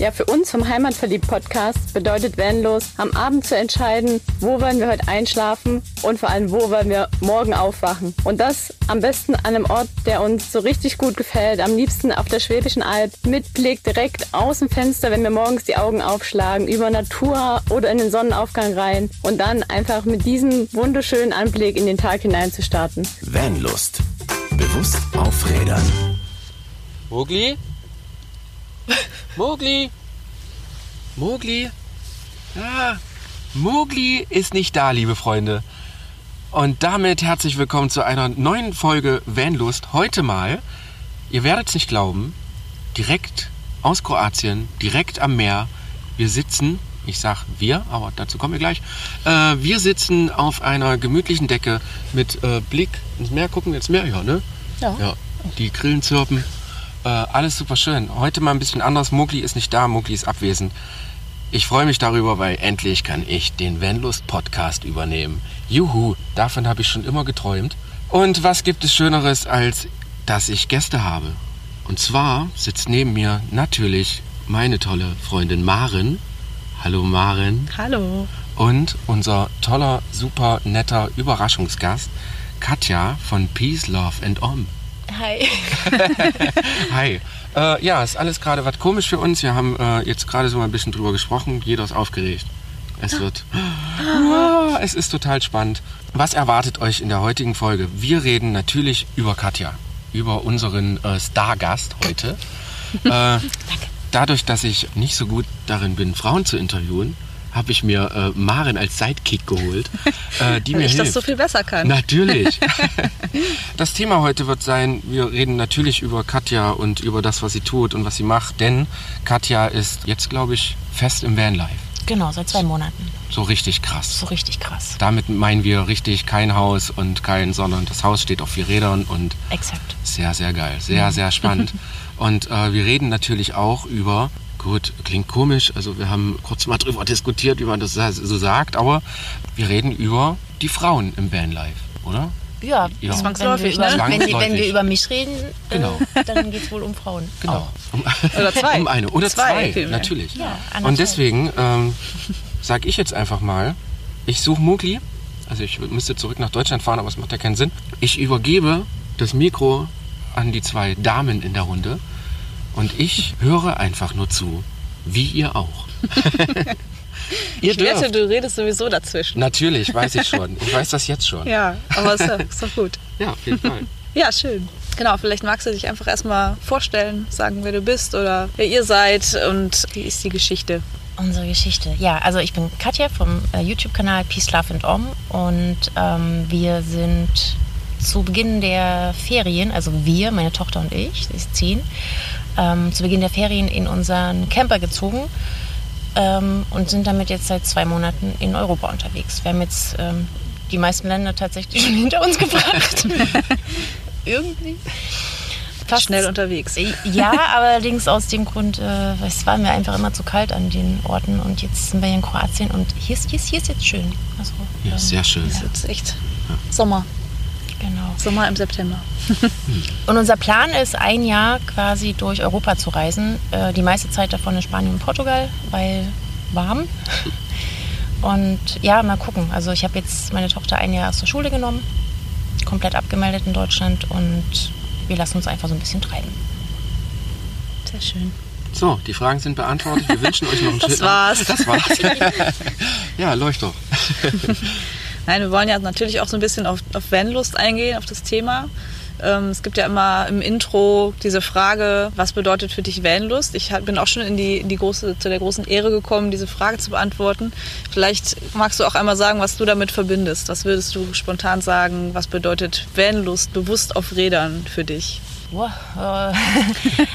Ja, für uns vom Heimatverliebt-Podcast bedeutet Vanlos, am Abend zu entscheiden, wo wollen wir heute einschlafen und vor allem, wo wollen wir morgen aufwachen. Und das am besten an einem Ort, der uns so richtig gut gefällt. Am liebsten auf der Schwäbischen Alb mit Blick direkt aus dem Fenster, wenn wir morgens die Augen aufschlagen, über Natur oder in den Sonnenaufgang rein und dann einfach mit diesem wunderschönen Anblick in den Tag hinein zu starten. Vanlust. Bewusst aufrädern. Mogli? Mogli? Mogli? Ah, Mogli ist nicht da, liebe Freunde. Und damit herzlich willkommen zu einer neuen Folge Vanlust. Heute mal, ihr werdet es nicht glauben, direkt aus Kroatien, direkt am Meer. Wir sitzen, ich sag wir, aber dazu kommen wir gleich. Äh, wir sitzen auf einer gemütlichen Decke mit äh, Blick ins Meer. Gucken ins Meer, ja, ne? Ja. ja. Die Grillen zirpen. Äh, alles super schön. Heute mal ein bisschen anders. Mogli ist nicht da, Mogli ist abwesend. Ich freue mich darüber, weil endlich kann ich den Vanlust Podcast übernehmen. Juhu, davon habe ich schon immer geträumt. Und was gibt es Schöneres, als dass ich Gäste habe? Und zwar sitzt neben mir natürlich meine tolle Freundin Maren. Hallo Maren. Hallo. Und unser toller, super netter Überraschungsgast Katja von Peace, Love and Om. Hi. Hi. Äh, ja, ist alles gerade was komisch für uns. Wir haben äh, jetzt gerade so mal ein bisschen drüber gesprochen. Jeder ist aufgeregt. Es wird. Ah, es ist total spannend. Was erwartet euch in der heutigen Folge? Wir reden natürlich über Katja, über unseren äh, Stargast heute. äh, dadurch, dass ich nicht so gut darin bin, Frauen zu interviewen, habe ich mir äh, Maren als Sidekick geholt, äh, die Weil mir ich hilft. das so viel besser kann. Natürlich. das Thema heute wird sein, wir reden natürlich über Katja und über das, was sie tut und was sie macht, denn Katja ist jetzt, glaube ich, fest im Vanlife. Genau, seit zwei Monaten. So richtig krass. So richtig krass. Damit meinen wir richtig kein Haus und kein, sondern das Haus steht auf vier Rädern und Exakt. sehr, sehr geil. Sehr, sehr spannend. Und äh, wir reden natürlich auch über, gut, klingt komisch, also wir haben kurz mal drüber diskutiert, wie man das so sagt, aber wir reden über die Frauen im Vanlife, oder? Ja, Ja. wenn Zwangsläufig, wir, über, ne? wenn, wir- wenn wir über mich reden, Genau. äh, dann geht es wohl um Frauen. Genau. Auch. Um, Oder zwei. um eine. Oder Zwei, zwei, natürlich. Ja. Und deswegen ähm, sage ich jetzt einfach mal, ich suche Mugli. Also ich müsste zurück nach Deutschland fahren, aber es macht ja keinen Sinn. Ich übergebe das Mikro an die zwei Damen in der Runde und ich höre einfach nur zu, wie ihr auch. ihr Ich wette, du redest sowieso dazwischen. Natürlich, weiß ich schon. Ich weiß das jetzt schon. Ja, aber ist, doch- ist doch gut. Ja, auf jeden Fall. Ja, schön. Genau, vielleicht magst du dich einfach erstmal vorstellen, sagen, wer du bist oder wer ihr seid und wie ist die Geschichte. Unsere Geschichte. Ja, also ich bin Katja vom äh, YouTube-Kanal Peace, Love and Om und ähm, wir sind zu Beginn der Ferien, also wir, meine Tochter und ich, sie ist zehn, ähm, zu Beginn der Ferien in unseren Camper gezogen ähm, und sind damit jetzt seit zwei Monaten in Europa unterwegs. Wir haben jetzt ähm, die meisten Länder tatsächlich schon hinter uns gebracht. Irgendwie. Fast Schnell unterwegs. ja, allerdings aus dem Grund, äh, es war mir einfach immer zu kalt an den Orten und jetzt sind wir hier in Kroatien und hier ist, hier ist, hier ist jetzt schön. Also, Ja, ähm, sehr schön. Ist jetzt echt Sommer. Genau. Sommer im September. Und unser Plan ist, ein Jahr quasi durch Europa zu reisen. Äh, die meiste Zeit davon in Spanien und Portugal, weil warm. Und ja, mal gucken. Also ich habe jetzt meine Tochter ein Jahr aus der Schule genommen, komplett abgemeldet in Deutschland und wir lassen uns einfach so ein bisschen treiben. Sehr schön. So, die Fragen sind beantwortet. Wir wünschen euch noch einen Das schönen war's. Das war's. ja, läuft doch. Nein, wir wollen ja natürlich auch so ein bisschen auf, auf Vanlust eingehen, auf das Thema. Ähm, es gibt ja immer im Intro diese Frage, was bedeutet für dich Vanlust? Ich bin auch schon in die, in die große, zu der großen Ehre gekommen, diese Frage zu beantworten. Vielleicht magst du auch einmal sagen, was du damit verbindest. Was würdest du spontan sagen, was bedeutet Vanlust bewusst auf Rädern für dich? Äh,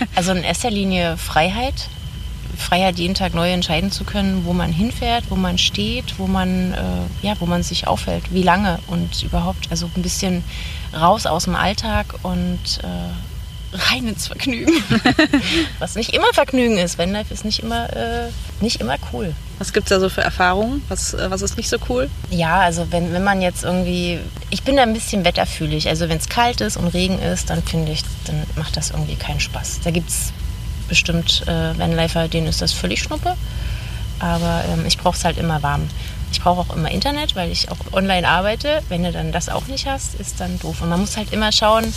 also in erster Linie Freiheit. Freiheit, jeden Tag neu entscheiden zu können, wo man hinfährt, wo man steht, wo man, äh, ja, wo man sich aufhält, wie lange und überhaupt, also ein bisschen raus aus dem Alltag und äh, rein ins Vergnügen. Was nicht immer Vergnügen ist. Vanlife ist nicht immer, äh, nicht immer cool. Was gibt es da so für Erfahrungen? Was, äh, was ist nicht so cool? Ja, also wenn, wenn man jetzt irgendwie, ich bin da ein bisschen wetterfühlig. Also wenn es kalt ist und Regen ist, dann finde ich, dann macht das irgendwie keinen Spaß. Da gibt es bestimmt äh, Vanlifer, denen ist das völlig schnuppe. Aber ähm, ich brauche es halt immer warm. Ich brauche auch immer Internet, weil ich auch online arbeite. Wenn du dann das auch nicht hast, ist dann doof. Und man muss halt immer schauen,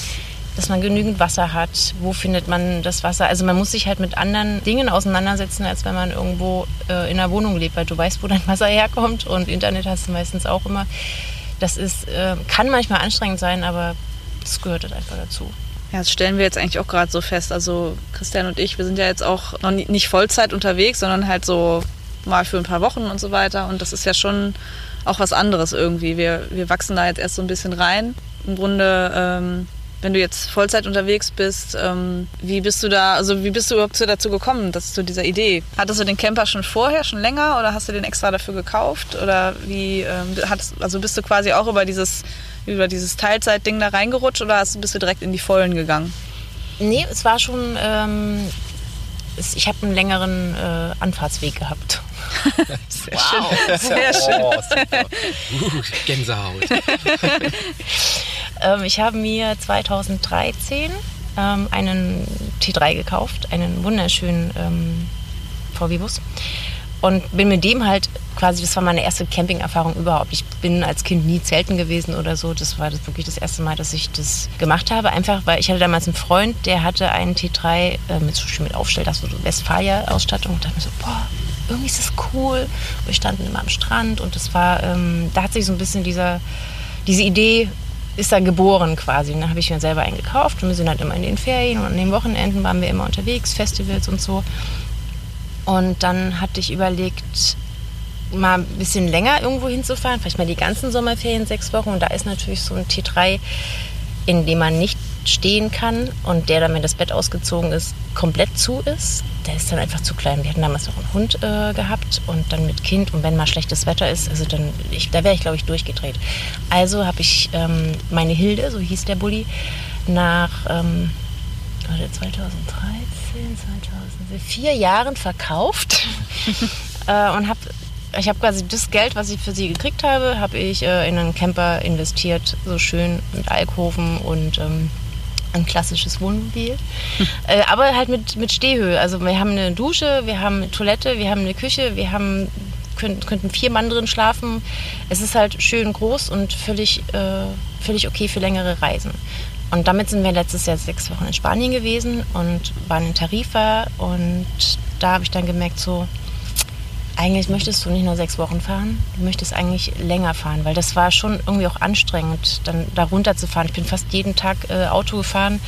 dass man genügend Wasser hat. Wo findet man das Wasser? Also man muss sich halt mit anderen Dingen auseinandersetzen, als wenn man irgendwo äh, in einer Wohnung lebt, weil du weißt, wo dein Wasser herkommt und Internet hast du meistens auch immer. Das ist, äh, kann manchmal anstrengend sein, aber das gehört halt einfach dazu. Ja, das stellen wir jetzt eigentlich auch gerade so fest. Also Christian und ich, wir sind ja jetzt auch noch nicht Vollzeit unterwegs, sondern halt so mal für ein paar Wochen und so weiter. Und das ist ja schon auch was anderes irgendwie. Wir, wir wachsen da jetzt erst so ein bisschen rein. Im Grunde ähm, wenn du jetzt Vollzeit unterwegs bist, ähm, wie bist du da, also wie bist du überhaupt dazu gekommen, dass zu dieser Idee? Hattest du den Camper schon vorher, schon länger oder hast du den extra dafür gekauft? Oder wie ähm, hattest, also bist du quasi auch über dieses, über dieses Teilzeitding da reingerutscht oder hast, bist du direkt in die Vollen gegangen? Nee, es war schon, ähm, ich habe einen längeren äh, Anfahrtsweg gehabt. Sehr wow. schön. Sehr schön. Oh, uh, Gänsehaut. ähm, ich habe mir 2013 ähm, einen T3 gekauft, einen wunderschönen ähm, VW-Bus. Und bin mit dem halt quasi, das war meine erste Camping-Erfahrung überhaupt. Ich bin als Kind nie zelten gewesen oder so. Das war das wirklich das erste Mal, dass ich das gemacht habe. Einfach, weil ich hatte damals einen Freund, der hatte einen T3 äh, mit, mit Aufstell, das so Westfalia-Ausstattung. Und dachte mir so, boah, irgendwie ist das cool. Wir standen immer am Strand und das war, ähm, da hat sich so ein bisschen dieser, diese Idee ist da geboren quasi. Und dann habe ich mir selber einen gekauft und wir sind halt immer in den Ferien und an den Wochenenden waren wir immer unterwegs, Festivals und so. Und dann hatte ich überlegt, mal ein bisschen länger irgendwo hinzufahren, vielleicht mal die ganzen Sommerferien, sechs Wochen. Und da ist natürlich so ein T3, in dem man nicht stehen kann und der dann, wenn das Bett ausgezogen ist, komplett zu ist. Der ist dann einfach zu klein. Wir hatten damals noch einen Hund äh, gehabt und dann mit Kind und wenn mal schlechtes Wetter ist, also dann, ich, da wäre ich glaube ich durchgedreht. Also habe ich ähm, meine Hilde, so hieß der Bulli, nach ähm, 2013, 2004 vier Jahren verkauft äh, und habe ich habe quasi das Geld, was ich für sie gekriegt habe, habe ich äh, in einen Camper investiert, so schön mit Alkoven und ähm, ein klassisches Wohnmobil. Äh, aber halt mit, mit Stehhöhe. Also wir haben eine Dusche, wir haben eine Toilette, wir haben eine Küche, wir haben können, könnten vier Mann drin schlafen. Es ist halt schön groß und völlig, äh, völlig okay für längere Reisen. Und damit sind wir letztes Jahr sechs Wochen in Spanien gewesen und waren in Tarifa. Und da habe ich dann gemerkt, so, eigentlich möchtest du nicht nur sechs Wochen fahren, du möchtest eigentlich länger fahren, weil das war schon irgendwie auch anstrengend, dann da runter zu fahren. Ich bin fast jeden Tag äh, Auto gefahren,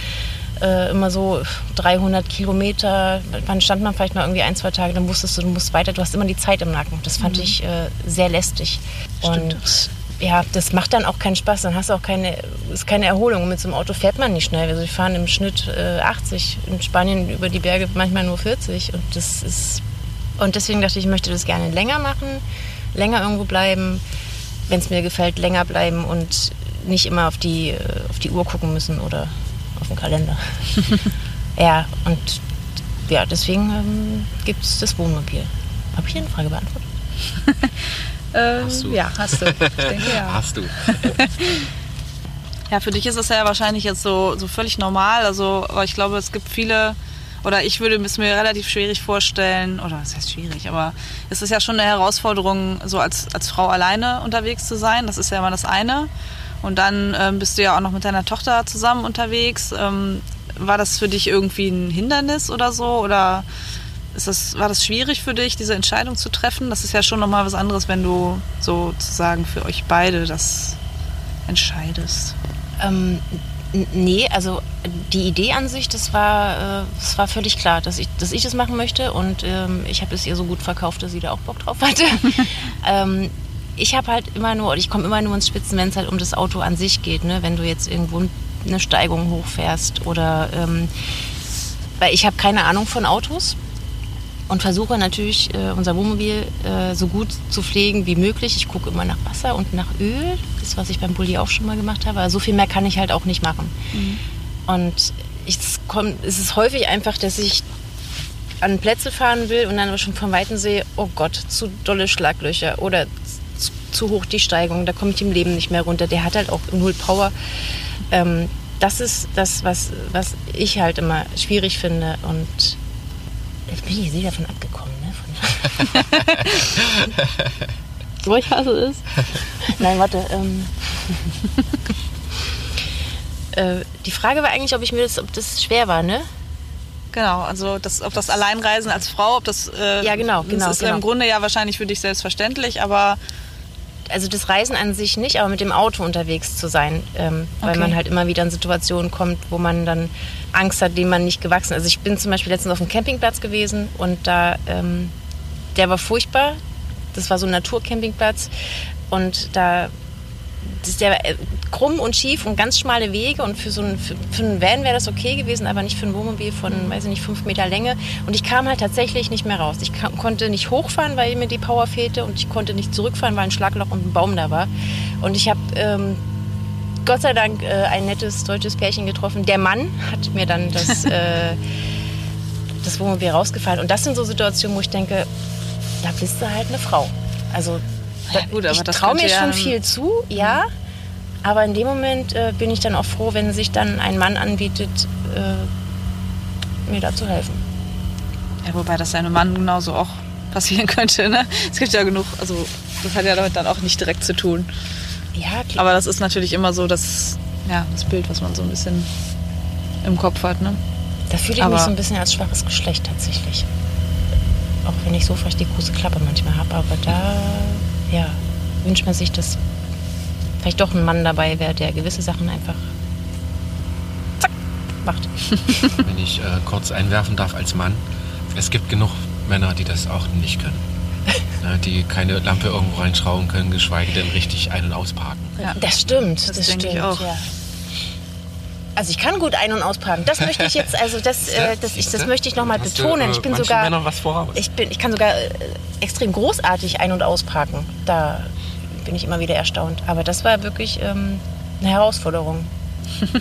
äh, immer so 300 Kilometer. Dann stand man vielleicht mal irgendwie ein, zwei Tage, dann wusstest du, du musst weiter. Du hast immer die Zeit im Nacken. Das fand mhm. ich äh, sehr lästig. Stimmt. Und ja, das macht dann auch keinen Spaß. Dann hast du auch keine, ist keine Erholung. Mit so einem Auto fährt man nicht schnell. Also wir fahren im Schnitt äh, 80, in Spanien über die Berge manchmal nur 40 und das ist und deswegen dachte ich, ich möchte das gerne länger machen, länger irgendwo bleiben, wenn es mir gefällt, länger bleiben und nicht immer auf die, äh, auf die Uhr gucken müssen oder auf den Kalender. ja, und ja, deswegen ähm, gibt es das Wohnmobil. Habe ich hier eine Frage beantwortet? ähm, hast du. Ja, hast du. Ich denke, ja. Hast du. ja, für dich ist es ja wahrscheinlich jetzt so, so völlig normal. Also, aber ich glaube, es gibt viele oder ich würde es mir relativ schwierig vorstellen, oder was heißt schwierig, aber es ist ja schon eine Herausforderung, so als, als Frau alleine unterwegs zu sein. Das ist ja immer das eine. Und dann ähm, bist du ja auch noch mit deiner Tochter zusammen unterwegs. Ähm, war das für dich irgendwie ein Hindernis oder so? Oder ist das, war das schwierig für dich, diese Entscheidung zu treffen? Das ist ja schon nochmal was anderes, wenn du sozusagen für euch beide das entscheidest. Ähm, Nee, also die Idee an sich, das war, äh, das war völlig klar, dass ich, dass ich das machen möchte und ähm, ich habe es ihr so gut verkauft, dass sie da auch Bock drauf hatte. ähm, ich habe halt immer nur, oder ich komme immer nur ins Spitzen, wenn es halt um das Auto an sich geht, ne? wenn du jetzt irgendwo eine Steigung hochfährst oder ähm, weil ich habe keine Ahnung von Autos und versuche natürlich äh, unser Wohnmobil äh, so gut zu pflegen wie möglich. Ich gucke immer nach Wasser und nach Öl, das was ich beim Bulli auch schon mal gemacht habe. Aber so viel mehr kann ich halt auch nicht machen. Mhm. Und ich, es, komm, es ist häufig einfach, dass ich an Plätze fahren will und dann aber schon von Weitem sehe, oh Gott, zu dolle Schlaglöcher oder zu, zu hoch die Steigung, da komme ich im Leben nicht mehr runter. Der hat halt auch null Power. Ähm, das ist das, was, was ich halt immer schwierig finde und Jetzt bin ich sehr davon abgekommen, ne? Von Ich hasse es. Nein, warte. Ähm. äh, die Frage war eigentlich, ob ich mir das, ob das schwer war, ne? Genau, also das, ob das Alleinreisen als Frau, ob das. Äh, Ja, genau, genau, Das ist genau. im Grunde ja wahrscheinlich für dich selbstverständlich, aber Also das Reisen an sich nicht, aber mit dem Auto unterwegs zu sein, ähm, weil Okay. man halt immer wieder in Situationen kommt, wo man dann Angst hat, dem man nicht gewachsen ist. Also ich bin zum Beispiel letztens auf einem Campingplatz gewesen und da, ähm, der war furchtbar. Das war so ein Naturcampingplatz und da das ist der äh, krumm und schief und ganz schmale Wege und für so einen, für, für einen Van wäre das okay gewesen, aber nicht für ein Wohnmobil von, weiß ich nicht, fünf Meter Länge. Und ich kam halt tatsächlich nicht mehr raus. Ich kam, konnte nicht hochfahren, weil mir die Power fehlte und ich konnte nicht zurückfahren, weil ein Schlagloch und ein Baum da war. Und ich habe ähm, Gott sei Dank äh, ein nettes deutsches Pärchen getroffen. Der Mann hat mir dann das, äh, das Wohnmobil rausgefahren. Und das sind so Situationen, wo ich denke, da bist du halt eine Frau. Also da, gut, ich traue mir ja schon dann- viel zu, ja. Aber in dem Moment äh, bin ich dann auch froh, wenn sich dann ein Mann anbietet, äh, mir da zu helfen. Ja, wobei das seinem Mann genauso auch passieren könnte. Ne? Es gibt ja genug, also das hat ja damit dann auch nicht direkt zu tun. Ja, klar. Aber das ist natürlich immer so das, ja, das Bild, was man so ein bisschen im Kopf hat. Ne? Da fühle ich Aber- mich so ein bisschen als schwaches Geschlecht tatsächlich. Auch wenn ich so vielleicht die große Klappe manchmal habe. Aber da, ja, wünscht man sich, dass vielleicht doch ein Mann dabei wäre, der gewisse Sachen einfach zack macht. Wenn ich äh, kurz einwerfen darf als Mann, es gibt genug Männer, die das auch nicht können. Ne, die keine Lampe irgendwo reinschrauben können, geschweige denn richtig ein- und ausparken. Ja. Das stimmt, das, Das denke ich stimmt. auch. Ja. Also ich kann gut ein- und ausparken. Das möchte ich jetzt, also das, äh, das, ich, das möchte ich nochmal betonen. äh, Ich bin manchen sogar, Männern was voraus. ich bin, ich kann sogar äh, extrem großartig ein- und ausparken. Da bin ich immer wieder erstaunt. Aber das war wirklich ähm, eine Herausforderung.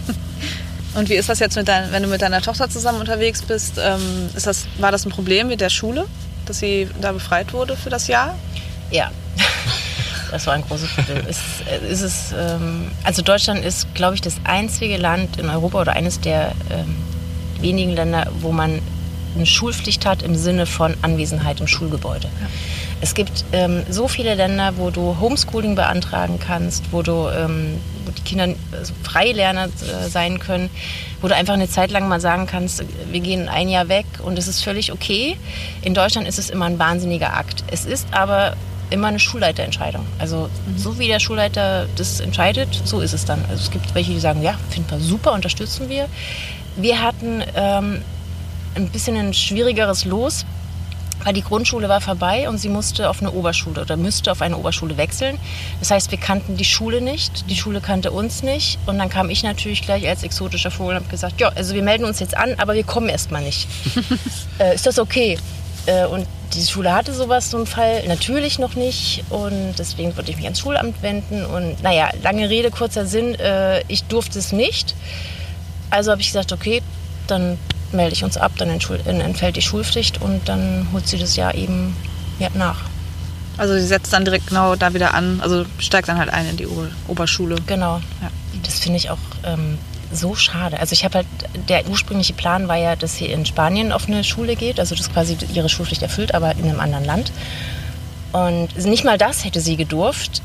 Und wie ist das jetzt, mit dein, wenn du mit deiner Tochter zusammen unterwegs bist? Ähm, ist das, war das ein Problem mit der Schule, dass sie da befreit wurde für das Jahr? Ja, das war ein großes Problem. Ist, ist ähm, also Deutschland ist, glaube ich, das einzige Land in Europa oder eines der ähm, wenigen Länder, wo man eine Schulpflicht hat im Sinne von Anwesenheit im Schulgebäude. Es gibt ähm, so viele Länder, wo du Homeschooling beantragen kannst, wo du ähm, wo die Kinder also Freilerner äh, sein können, wo du einfach eine Zeit lang mal sagen kannst, wir gehen ein Jahr weg und es ist völlig okay. In Deutschland ist es immer ein wahnsinniger Akt. Es ist aber immer eine Schulleiterentscheidung. Also so wie der Schulleiter das entscheidet, so ist es dann. Also es gibt welche, die sagen, ja, finden wir super, unterstützen wir. Wir hatten ähm, ein bisschen ein schwierigeres Los, weil die Grundschule war vorbei und sie musste auf eine Oberschule oder müsste auf eine Oberschule wechseln. Das heißt, wir kannten die Schule nicht, die Schule kannte uns nicht und dann kam ich natürlich gleich als exotischer Vogel und habe gesagt, ja, also wir melden uns jetzt an, aber wir kommen erstmal nicht. äh, ist das okay? Äh, und die Schule hatte sowas, so einen Fall, natürlich noch nicht und deswegen wollte ich mich ans Schulamt wenden und naja, lange Rede, kurzer Sinn, äh, ich durfte es nicht. Also habe ich gesagt, okay, dann melde ich uns ab, dann entfällt die Schulpflicht und dann holt sie das Jahr eben ja, nach. Also sie setzt dann direkt genau da wieder an, also steigt dann halt ein in die Ober Oberschule. Genau. Ja. Das finde ich auch ähm, so schade. Also ich habe halt, der ursprüngliche Plan war ja, dass sie in Spanien auf eine Schule geht, also das quasi ihre Schulpflicht erfüllt, aber in einem anderen Land. Und nicht mal das hätte sie gedurft.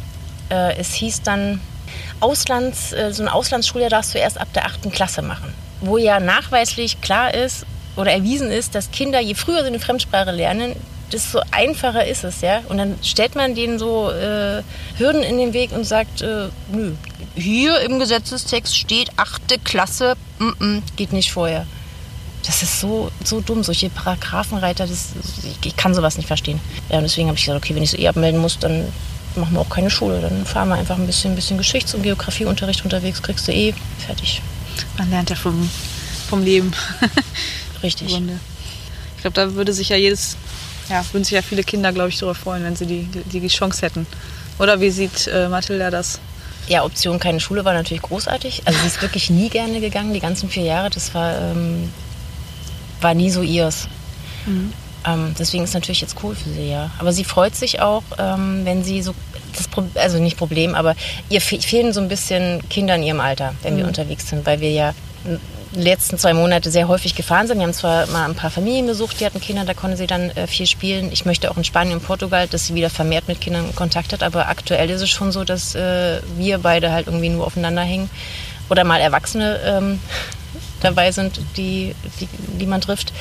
Äh, es hieß dann, Auslands, äh, so ein Auslandsschuljahr darfst du erst ab der 8. Klasse machen. Wo ja nachweislich klar ist oder erwiesen ist, dass Kinder, je früher sie eine Fremdsprache lernen, desto einfacher ist es, ja. Und dann stellt man denen so äh, Hürden in den Weg und sagt, äh, nö, hier im Gesetzestext steht 8. Klasse, mm -mm, geht nicht vorher. Das ist so, so dumm, solche Paragraphenreiter, das, ich, kann sowas nicht verstehen. Ja, und deswegen habe ich gesagt, okay, wenn ich es eh abmelden muss, dann machen wir auch keine Schule. Dann fahren wir einfach ein bisschen, ein bisschen Geschichts- und Geografieunterricht unterwegs, kriegst du eh fertig. Man lernt ja vom, vom Leben. Richtig. Ich glaube, da würde sich ja jedes, ja, würden sich ja viele Kinder, glaube ich, darüber freuen, wenn sie die, die, die Chance hätten. Oder wie sieht äh, Mathilda das? Ja, Option keine Schule war natürlich großartig. Also sie ist wirklich nie gerne gegangen, die ganzen vier Jahre. Das war, ähm, war nie so ihrs. Ähm, deswegen ist natürlich jetzt cool für sie, ja. Aber sie freut sich auch, ähm, wenn sie so, das Pro also nicht Problem, aber ihr fe fehlen so ein bisschen Kinder in ihrem Alter, wenn wir unterwegs sind, weil wir ja die letzten zwei Monate sehr häufig gefahren sind. Wir haben zwar mal ein paar Familien besucht, die hatten Kinder, da konnten sie dann äh, viel spielen. Ich möchte auch in Spanien und Portugal, dass sie wieder vermehrt mit Kindern Kontakt hat. Aber aktuell ist es schon so, dass äh, wir beide halt irgendwie nur aufeinander hängen. Oder mal Erwachsene ähm, dabei sind, die, die, die man trifft.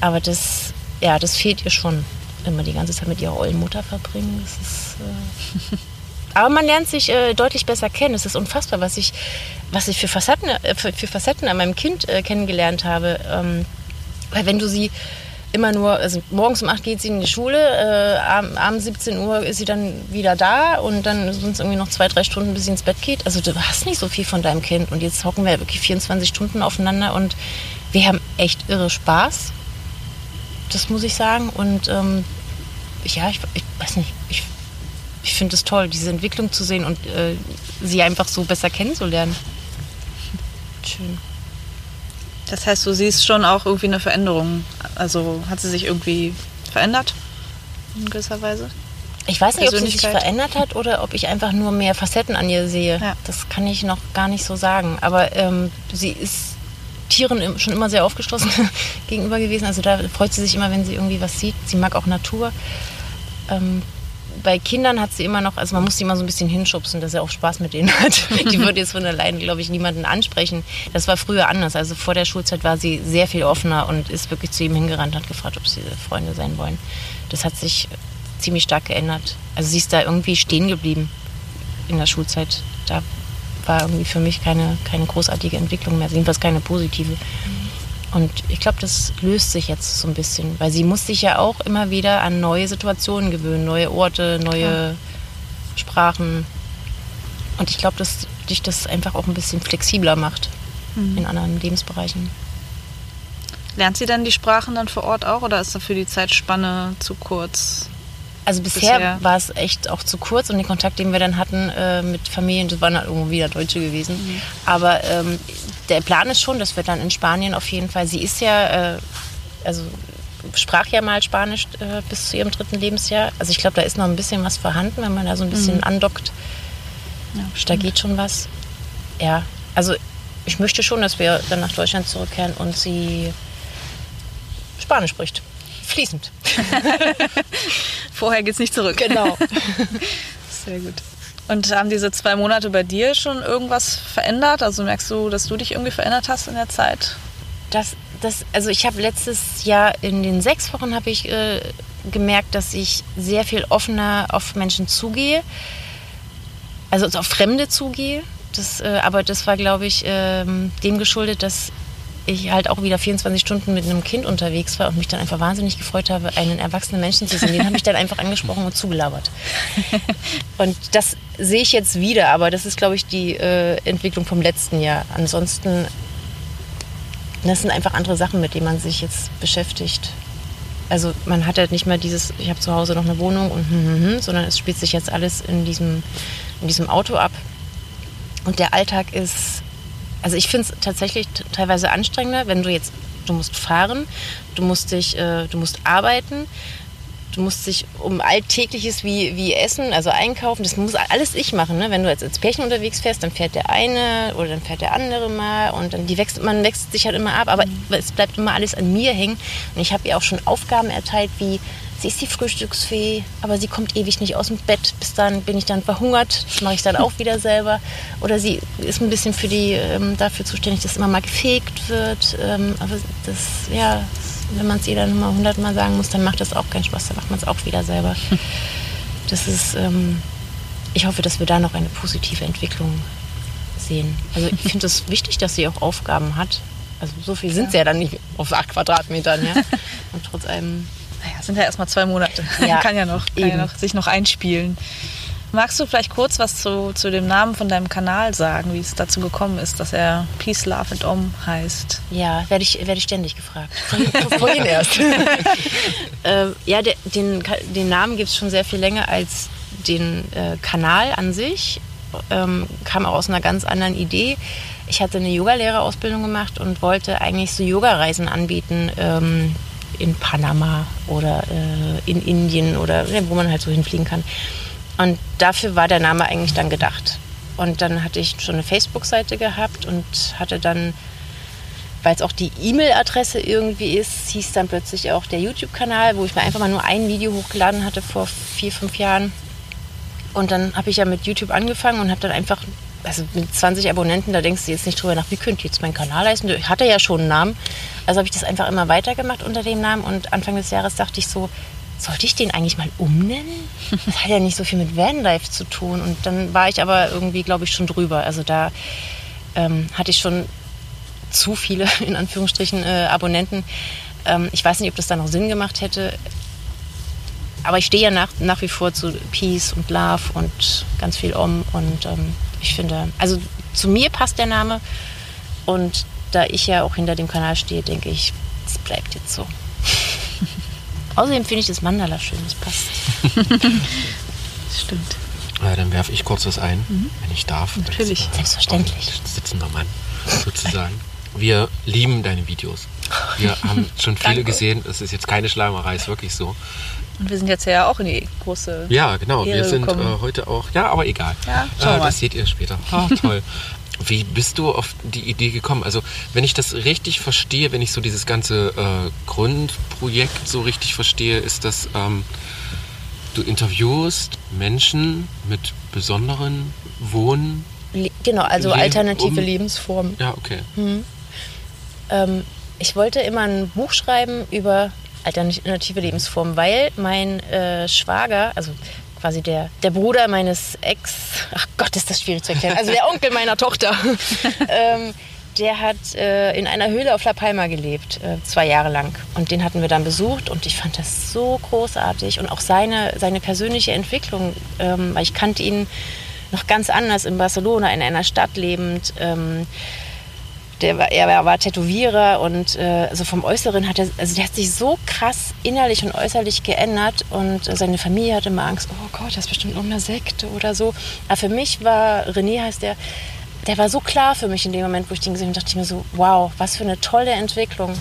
Aber das, ja, das fehlt ihr schon. Immer die ganze Zeit mit ihrer ollen Mutter verbringen. Ist, äh aber man lernt sich äh, deutlich besser kennen. Es ist unfassbar, was ich, was ich für, Facetten, äh, für, für Facetten an meinem Kind äh, kennengelernt habe. Ähm, weil wenn du sie immer nur, also morgens um 8 geht sie in die Schule, äh, abends 17 Uhr ist sie dann wieder da und dann sind es irgendwie noch zwei, drei Stunden, bis sie ins Bett geht. Also du hast nicht so viel von deinem Kind und jetzt hocken wir wirklich 24 Stunden aufeinander und wir haben echt irre Spaß. Das muss ich sagen. Und ähm, ja, ich, ich weiß nicht, ich ich finde es toll, diese Entwicklung zu sehen und äh, sie einfach so besser kennenzulernen. Schön. Das heißt, du siehst schon auch irgendwie eine Veränderung. Also hat sie sich irgendwie verändert in gewisser Weise? Ich weiß nicht, ob sie sich verändert hat oder ob ich einfach nur mehr Facetten an ihr sehe. Ja. Das kann ich noch gar nicht so sagen. Aber ähm, sie ist Tieren schon immer sehr aufgeschlossen gegenüber gewesen. Also da freut sie sich immer, wenn sie irgendwie was sieht. Sie mag auch Natur. Ähm, bei Kindern hat sie immer noch, also man muss sie immer so ein bisschen hinschubsen, dass er auch Spaß mit denen hat. Die würde jetzt von alleine, glaube ich, niemanden ansprechen. Das war früher anders. Also vor der Schulzeit war sie sehr viel offener und ist wirklich zu ihm hingerannt, hat gefragt, ob sie Freunde sein wollen. Das hat sich ziemlich stark geändert. Also sie ist da irgendwie stehen geblieben in der Schulzeit. Da war irgendwie für mich keine, keine großartige Entwicklung mehr, jedenfalls keine positive. Und ich glaube, das löst sich jetzt so ein bisschen, weil sie muss sich ja auch immer wieder an neue Situationen gewöhnen, neue Orte, neue. Sprachen. Und ich glaube, dass dich das einfach auch ein bisschen flexibler macht mhm. in anderen Lebensbereichen. Lernt sie dann die Sprachen dann vor Ort auch oder ist dafür die Zeitspanne zu kurz? Also bisher, bisher, war es echt auch zu kurz und den Kontakt, den wir dann hatten äh, mit Familien, das waren halt irgendwo wieder Deutsche gewesen. Mhm. Aber ähm, der Plan ist schon, dass wir dann in Spanien auf jeden Fall, sie ist ja, äh, also sprach ja mal Spanisch äh, bis zu ihrem dritten Lebensjahr. Also ich glaube, da ist noch ein bisschen was vorhanden, wenn man da so ein bisschen mhm. andockt. Ja, da geht schon was. Ja, also ich möchte schon, dass wir dann nach Deutschland zurückkehren und sie Spanisch spricht fließend. Vorher geht es nicht zurück. Genau. Sehr gut. Und haben diese zwei Monate bei dir schon irgendwas verändert? Also merkst du, dass du dich irgendwie verändert hast in der Zeit? Das, das, also ich habe letztes Jahr in den sechs Wochen habe ich äh, gemerkt, dass ich sehr viel offener auf Menschen zugehe, also auf Fremde zugehe. Das, äh, aber das war, glaube ich, äh, dem geschuldet, dass ich halt auch wieder 24 Stunden mit einem Kind unterwegs war und mich dann einfach wahnsinnig gefreut habe, einen erwachsenen Menschen zu sehen. Den habe ich dann einfach angesprochen und zugelabert. Und das sehe ich jetzt wieder, aber das ist, glaube ich, die äh, Entwicklung vom letzten Jahr. Ansonsten, das sind einfach andere Sachen, mit denen man sich jetzt beschäftigt. Also man hat halt nicht mehr dieses, ich habe zu Hause noch eine Wohnung und hm, hm, hm, sondern es spielt sich jetzt alles in diesem, in diesem Auto ab. Und der Alltag ist also ich finde es tatsächlich teilweise anstrengender, wenn du jetzt, du musst fahren, du musst dich, äh, du musst arbeiten, du musst dich um Alltägliches wie, wie Essen, also einkaufen, das muss alles ich machen. Ne? Wenn du jetzt als Pärchen unterwegs fährst, dann fährt der eine oder dann fährt der andere mal und dann die wächst, man wechselt sich halt immer ab, aber mhm. es bleibt immer alles an mir hängen. Und ich habe ihr auch schon Aufgaben erteilt, wie sie ist die Frühstücksfee, aber sie kommt ewig nicht aus dem Bett. Bis dann bin ich dann verhungert. Das mache ich dann auch wieder selber. Oder sie ist ein bisschen für die, ähm, dafür zuständig, dass immer mal gefegt wird. Ähm, aber das, ja, wenn man es ihr dann mal hundertmal sagen muss, dann macht das auch keinen Spaß. Dann macht man es auch wieder selber. Das ist, ähm, ich hoffe, dass wir da noch eine positive Entwicklung sehen. Also ich finde es wichtig, dass sie auch Aufgaben hat. Also so viel sind ja. sie ja dann nicht auf acht Quadratmetern, ja. Und trotz allem naja, sind ja erstmal zwei Monate. Ja, kann, ja noch, kann ja noch sich noch einspielen. Magst du vielleicht kurz was zu, zu dem Namen von deinem Kanal sagen, wie es dazu gekommen ist, dass er Peace, Love and Om heißt? Ja, werde ich, werd ich ständig gefragt. Vorhin erst. äh, ja, der, den, den Namen gibt es schon sehr viel länger als den äh, Kanal an sich. Ähm, kam auch aus einer ganz anderen Idee. Ich hatte eine Yogalehrerausbildung gemacht und wollte eigentlich so Yoga-Reisen anbieten. Ähm, in Panama oder äh, in Indien oder wo man halt so hinfliegen kann. Und dafür war der Name eigentlich dann gedacht. Und dann hatte ich schon eine Facebook-Seite gehabt und hatte dann weil es auch die E-Mail-Adresse irgendwie ist, hieß dann plötzlich auch der YouTube-Kanal, wo ich mir einfach mal nur ein Video hochgeladen hatte vor vier, fünf Jahren. Und dann habe ich ja mit YouTube angefangen und habe dann einfach, also mit 20 Abonnenten, da denkst du jetzt nicht drüber nach, wie könnte jetzt mein Kanal heißen? Ich hatte ja schon einen Namen. Also habe ich das einfach immer weitergemacht unter dem Namen und Anfang des Jahres dachte ich so, sollte ich den eigentlich mal umnennen? Das hat ja nicht so viel mit Vanlife zu tun. Und dann war ich aber irgendwie, glaube ich, schon drüber. Also da ähm, hatte ich schon zu viele, in Anführungsstrichen, äh, Abonnenten. Ähm, ich weiß nicht, ob das da noch Sinn gemacht hätte. Aber ich stehe ja nach, nach wie vor zu Peace und Love und ganz viel Om. Und ähm, ich finde, also zu mir passt der Name. Und da ich ja auch hinter dem Kanal stehe, denke ich, es bleibt jetzt so. Außerdem finde ich das Mandala schön, das passt. Das stimmt. Äh, dann werfe ich kurz was ein, wenn ich darf. Natürlich. Als, Selbstverständlich. Als sitzender Mann, sozusagen. Wir lieben deine Videos. Wir haben schon viele Danke. gesehen. Das ist jetzt keine Schleimerei, ist wirklich so. Und wir sind jetzt ja auch in die große. Ja, genau. Ehre wir sind äh, heute auch. Ja, aber egal. Ja, äh, das seht ihr später. Ah, toll. Wie bist du auf die Idee gekommen? Also, wenn ich das richtig verstehe, wenn ich so dieses ganze äh, Grundprojekt so richtig verstehe, ist das, ähm, du interviewst Menschen mit besonderen Wohn. Le- Genau, also Leben alternative um- Lebensformen. Ja, okay. Ähm, ich wollte immer ein Buch schreiben über alternative Lebensformen, weil mein äh, Schwager, also quasi der, der Bruder meines Ex, ach Gott, ist das schwierig zu erklären, also der Onkel meiner Tochter, ähm, der hat äh, in einer Höhle auf La Palma gelebt, äh, zwei Jahre lang. Und den hatten wir dann besucht und ich fand das so großartig und auch seine, seine persönliche Entwicklung, ähm, weil ich kannte ihn noch ganz anders in Barcelona, in einer Stadt lebend. Ähm, der war, er war, war Tätowierer und äh, also vom Äußeren hat er, also der hat sich so krass innerlich und äußerlich geändert und äh, seine Familie hatte immer Angst, oh Gott, das ist bestimmt irgendeine Sekte oder so. Aber für mich war, René heißt der, der war so klar für mich in dem Moment, wo ich den gesehen habe, dachte ich mir so, wow, was für eine tolle Entwicklung.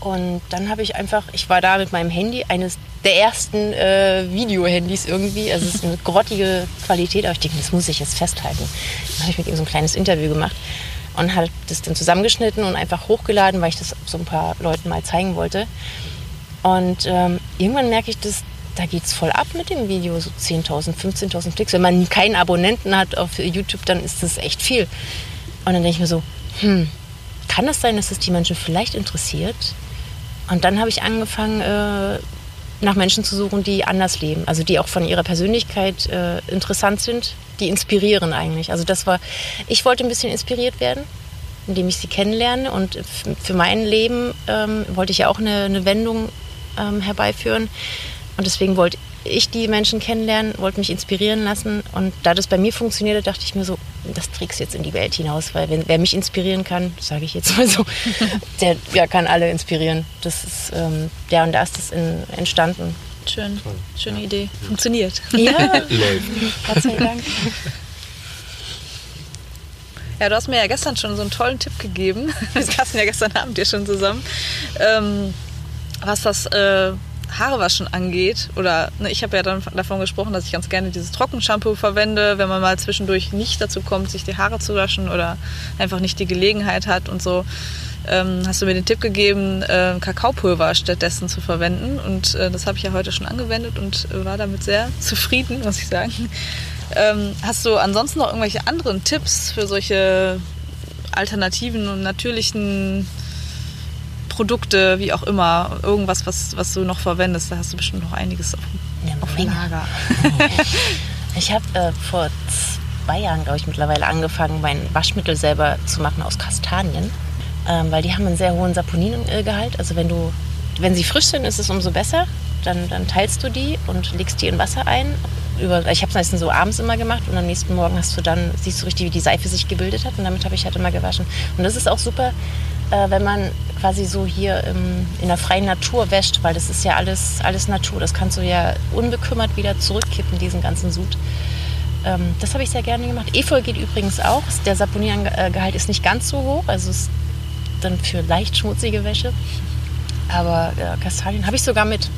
Und dann habe ich einfach, ich war da mit meinem Handy, eines der ersten äh, Video-Handys irgendwie. Also es ist eine grottige Qualität, aber ich denke, das muss ich jetzt festhalten. Dann habe ich mit ihm so ein kleines Interview gemacht und habe das dann zusammengeschnitten und einfach hochgeladen, weil ich das so ein paar Leuten mal zeigen wollte. Und ähm, irgendwann merke ich, dass da geht es voll ab mit dem Video, so 10.000, 15.000 Klicks. Wenn man keinen Abonnenten hat auf YouTube, dann ist das echt viel. Und dann denke ich mir so, hm, kann es sein, dass es die Menschen vielleicht interessiert? Und dann habe ich angefangen, äh, nach Menschen zu suchen, die anders leben, also die auch von ihrer Persönlichkeit äh, interessant sind, die inspirieren eigentlich. Also das war, ich wollte ein bisschen inspiriert werden, indem ich sie kennenlerne. Und für mein Leben ähm, wollte ich ja auch eine, eine Wendung ähm, herbeiführen und deswegen wollte ich die Menschen kennenlernen, wollte mich inspirieren lassen und da das bei mir funktionierte, dachte ich mir so, das trägst du jetzt in die Welt hinaus, weil wenn, wer mich inspirieren kann, sage ich jetzt mal so, der ja, kann alle inspirieren. Das ist, ähm, ja, und da ist das in, entstanden. Schön. Schöne Idee. Funktioniert. Ja. Gott sei Dank. Ja, du hast mir ja gestern schon so einen tollen Tipp gegeben. Wir saßen ja gestern Abend hier schon zusammen. Ähm, was das äh, Haarewaschen angeht, oder ne, ich habe ja dann davon gesprochen, dass ich ganz gerne dieses Trockenshampoo verwende, wenn man mal zwischendurch nicht dazu kommt, sich die Haare zu waschen oder einfach nicht die Gelegenheit hat und so. Ähm, hast du mir den Tipp gegeben, äh, Kakaopulver stattdessen zu verwenden. Und äh, das habe ich ja heute schon angewendet und äh, war damit sehr zufrieden, muss ich sagen. Ähm, hast du ansonsten noch irgendwelche anderen Tipps für solche alternativen und natürlichen Produkte, wie auch immer? Irgendwas, was, was du noch verwendest? Da hast du bestimmt noch einiges auf, Eine auf. Lager. Ich habe äh, vor zwei Jahren, glaube ich, mittlerweile angefangen, mein Waschmittel selber zu machen aus Kastanien, ähm, weil die haben einen sehr hohen Saponingehalt. Also wenn du, wenn sie frisch sind, ist es umso besser. Dann, dann teilst du die und legst die in Wasser ein. Über, ich habe es meistens so abends immer gemacht und am nächsten Morgen hast du dann, siehst du richtig, wie die Seife sich gebildet hat und damit habe ich halt immer gewaschen. Und das ist auch super, äh, wenn man quasi so hier im, in der freien Natur wäscht, weil das ist ja alles, alles Natur. Das kannst du ja unbekümmert wieder zurückkippen, diesen ganzen Sud. Ähm, das habe ich sehr gerne gemacht. Efeu geht übrigens auch. Der Saponiergehalt ist nicht ganz so hoch, also ist dann für leicht schmutzige Wäsche. Aber äh, Kastanien habe ich sogar mit.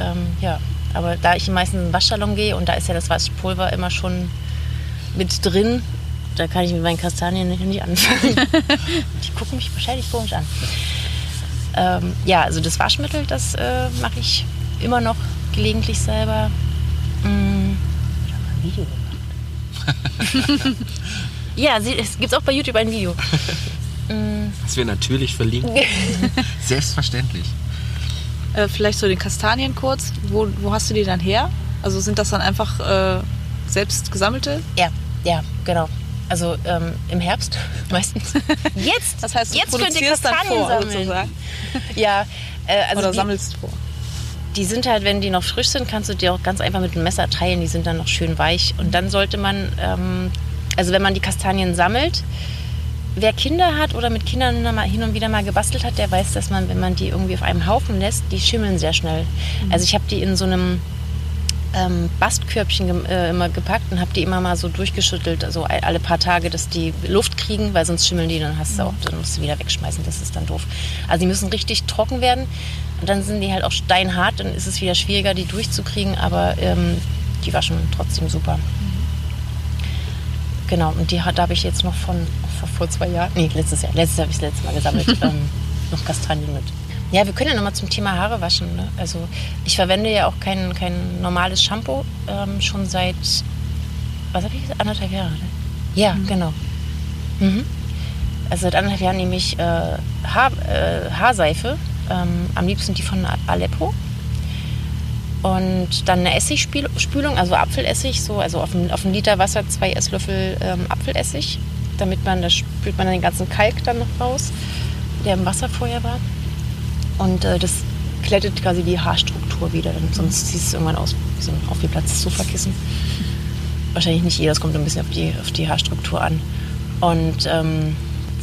Ähm, ja, aber da ich meistens in den Waschsalon gehe und da ist ja das Waschpulver immer schon mit drin, da kann ich mit meinen Kastanien nicht- nicht anfangen. Die gucken mich wahrscheinlich komisch an. Ähm, ja, also das Waschmittel, das äh, mache ich immer noch gelegentlich selber. Mm, ich habe ein Video gemacht. ja, sie- es gibt auch bei YouTube ein Video. Was wir natürlich verlinken. Selbstverständlich. Äh, vielleicht so den Kastanien kurz. Wo, wo hast du die dann her? Also sind das dann einfach äh, selbst gesammelte? Ja, ja, genau. Also ähm, im Herbst meistens. Jetzt, Das heißt, du jetzt könnt ihr Kastanien vor, sammeln. sozusagen. Ja, äh, also Oder die, sammelst vor. die sind halt, wenn die noch frisch sind, kannst du die auch ganz einfach mit einem Messer teilen. Die sind dann noch schön weich. Und dann sollte man, ähm, also wenn man die Kastanien sammelt, wer Kinder hat oder mit Kindern hin und wieder mal gebastelt hat, der weiß, dass man, wenn man die irgendwie auf einem Haufen lässt, die schimmeln sehr schnell. Also ich habe die in so einem ähm, Bastkörbchen äh, immer gepackt und habe die immer mal so durchgeschüttelt, also all- alle paar Tage, dass die Luft kriegen, weil sonst schimmeln die, dann hast du auch, dann musst du wieder wegschmeißen, das ist dann doof. Also die müssen richtig trocken werden und dann sind die halt auch steinhart, dann ist es wieder schwieriger, die durchzukriegen, aber ähm, die waschen trotzdem super. Genau, und die habe ich jetzt noch von vor, vor zwei Jahren, nee, letztes Jahr, letztes Jahr habe ich das letzte Mal gesammelt, ähm, noch Kastanien mit. Ja, wir können ja nochmal zum Thema Haare waschen. Ne? Also ich verwende ja auch kein, kein normales Shampoo ähm, schon seit, was habe ich gesagt, anderthalb Jahre. Ne? Ja, genau. Mhm. Also seit anderthalb Jahren nehme ich äh, Haar, äh, Haarseife, ähm, am liebsten die von Aleppo. Und dann eine Essigspülung, also Apfelessig, so, also auf einen, auf einen Liter Wasser zwei Esslöffel ähm, Apfelessig, damit man, da spült man dann den ganzen Kalk dann noch raus, der im Wasser vorher war. Und äh, das glättet quasi die Haarstruktur wieder, denn sonst sieht es irgendwann aus wie so ein aufgeplatztes Sofakissen. Wahrscheinlich nicht jeder, es kommt ein bisschen auf die, auf die Haarstruktur an. Und ähm,